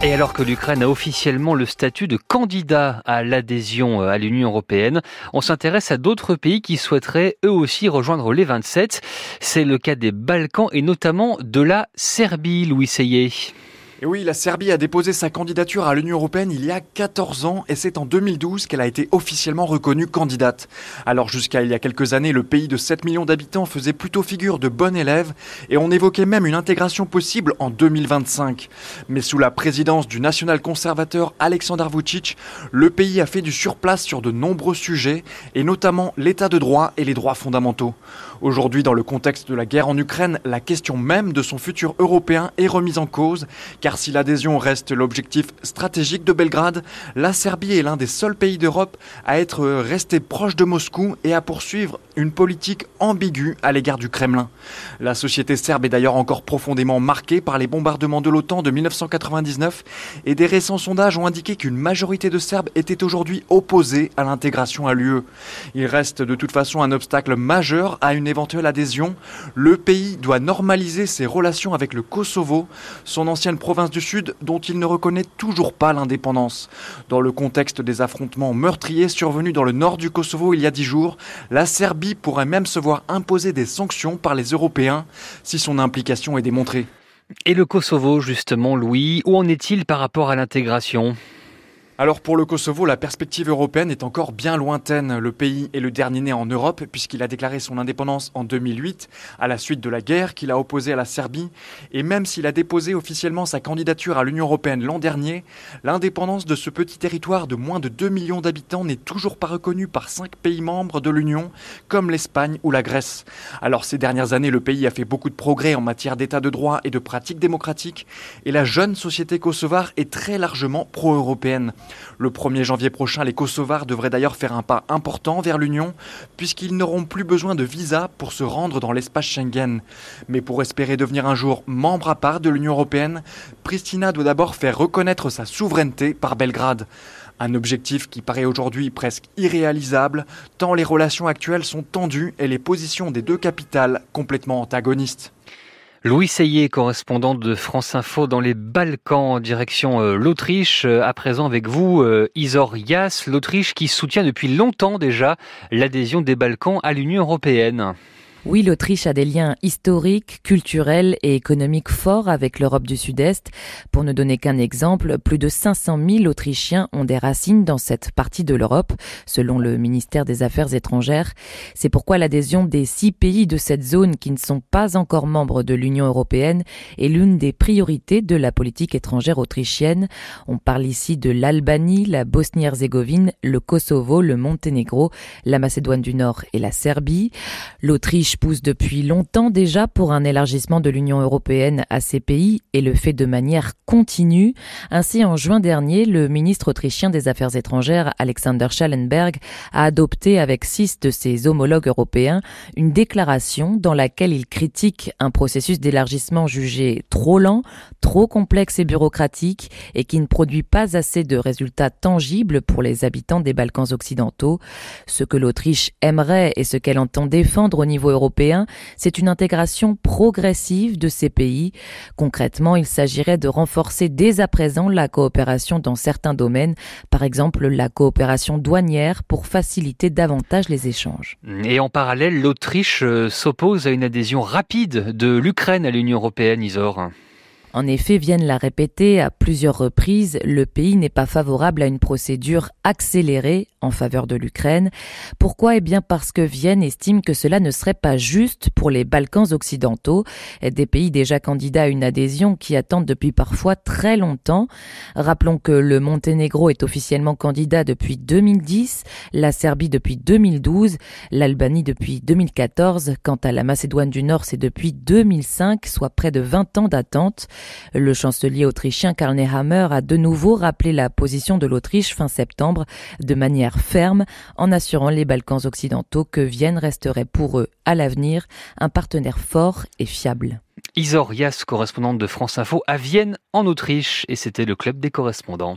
Et alors que l'Ukraine a officiellement le statut de candidat à l'adhésion euh, à l'Union européenne, on s'intéresse à d'autres pays qui souhaiteraient eux aussi rejoindre les 27. C'est le cas des Balkans et notamment de la Serbie, Louis Seyé. Et oui, la Serbie a déposé sa candidature à l'Union européenne il y a 14 ans et c'est en 2012 qu'elle a été officiellement reconnue candidate. Alors jusqu'à il y a quelques années, le pays de 7 millions d'habitants faisait plutôt figure de bon élève et on évoquait même une intégration possible en 2025. Mais sous la présidence du national-conservateur Aleksandar Vucic, le pays a fait du surplace sur de nombreux sujets et notamment l'état de droit et les droits fondamentaux. Aujourd'hui, dans le contexte de la guerre en Ukraine, la question même de son futur européen est remise en cause car si l'adhésion reste l'objectif stratégique de Belgrade, la Serbie est l'un des seuls pays d'Europe à être resté proche de Moscou et à poursuivre une politique ambiguë à l'égard du Kremlin. La société serbe est d'ailleurs encore profondément marquée par les bombardements de l'OTAN de 1999 et des récents sondages ont indiqué qu'une majorité de Serbes étaient aujourd'hui opposés à l'intégration à l'UE. Il reste de toute façon un obstacle majeur à une éventuelle adhésion. Le pays doit normaliser ses relations avec le Kosovo, son ancienne province du Sud dont il ne reconnaît toujours pas l'indépendance. Dans le contexte des affrontements meurtriers survenus dans le nord du Kosovo il y a dix jours, la Serbie pourrait même se voir imposer des sanctions par les Européens si son implication est démontrée. Et le Kosovo, justement, Louis, où en est-il par rapport à l'intégration? Alors pour le Kosovo, la perspective européenne est encore bien lointaine. Le pays est le dernier né en Europe puisqu'il a déclaré son indépendance en 2008 à la suite de la guerre qu'il a opposée à la Serbie. Et même s'il a déposé officiellement sa candidature à l'Union européenne l'an dernier, l'indépendance de ce petit territoire de moins de 2 millions d'habitants n'est toujours pas reconnue par cinq pays membres de l'Union comme l'Espagne ou la Grèce. Alors ces dernières années, le pays a fait beaucoup de progrès en matière d'état de droit et de pratiques démocratiques et la jeune société kosovare est très largement pro-européenne. Le 1er janvier prochain, les Kosovars devraient d'ailleurs faire un pas important vers l'Union, puisqu'ils n'auront plus besoin de visa pour se rendre dans l'espace Schengen. Mais pour espérer devenir un jour membre à part de l'Union européenne, Pristina doit d'abord faire reconnaître sa souveraineté par Belgrade. Un objectif qui paraît aujourd'hui presque irréalisable, tant les relations actuelles sont tendues et les positions des deux capitales complètement antagonistes. Louis Seyé, correspondant de France Info dans les Balkans, en direction euh, l'Autriche. Euh, à présent avec vous, euh, Isor Yas, l'Autriche qui soutient depuis longtemps déjà l'adhésion des Balkans à l'Union européenne. Oui, l'Autriche a des liens historiques, culturels et économiques forts avec l'Europe du Sud-Est. Pour ne donner qu'un exemple, plus de 500 000 Autrichiens ont des racines dans cette partie de l'Europe, selon le ministère des Affaires étrangères. C'est pourquoi l'adhésion des six pays de cette zone qui ne sont pas encore membres de l'Union européenne est l'une des priorités de la politique étrangère autrichienne. On parle ici de l'Albanie, la Bosnie-Herzégovine, le Kosovo, le Monténégro, la Macédoine du Nord et la Serbie. L'Autriche pousse depuis longtemps déjà pour un élargissement de l'Union européenne à ces pays et le fait de manière continue. Ainsi, en juin dernier, le ministre autrichien des Affaires étrangères, Alexander Schallenberg, a adopté avec six de ses homologues européens une déclaration dans laquelle il critique un processus d'élargissement jugé trop lent, trop complexe et bureaucratique et qui ne produit pas assez de résultats tangibles pour les habitants des Balkans occidentaux. Ce que l'Autriche aimerait et ce qu'elle entend défendre au niveau européen, c'est une intégration progressive de ces pays. Concrètement, il s'agirait de renforcer dès à présent la coopération dans certains domaines, par exemple la coopération douanière pour faciliter davantage les échanges. Et en parallèle, l'Autriche euh, s'oppose à une adhésion rapide de l'Ukraine à l'Union européenne, Isor. En effet, Vienne l'a répété à plusieurs reprises, le pays n'est pas favorable à une procédure accélérée en faveur de l'Ukraine. Pourquoi? Eh bien parce que Vienne estime que cela ne serait pas juste pour les Balkans occidentaux, des pays déjà candidats à une adhésion qui attendent depuis parfois très longtemps. Rappelons que le Monténégro est officiellement candidat depuis 2010, la Serbie depuis 2012, l'Albanie depuis 2014, quant à la Macédoine du Nord c'est depuis 2005, soit près de 20 ans d'attente. Le chancelier autrichien Karl Nehammer a de nouveau rappelé la position de l'Autriche fin septembre de manière ferme en assurant les Balkans occidentaux que Vienne resterait pour eux à l'avenir un partenaire fort et fiable. Isor correspondante de France Info à Vienne en Autriche, et c'était le club des correspondants.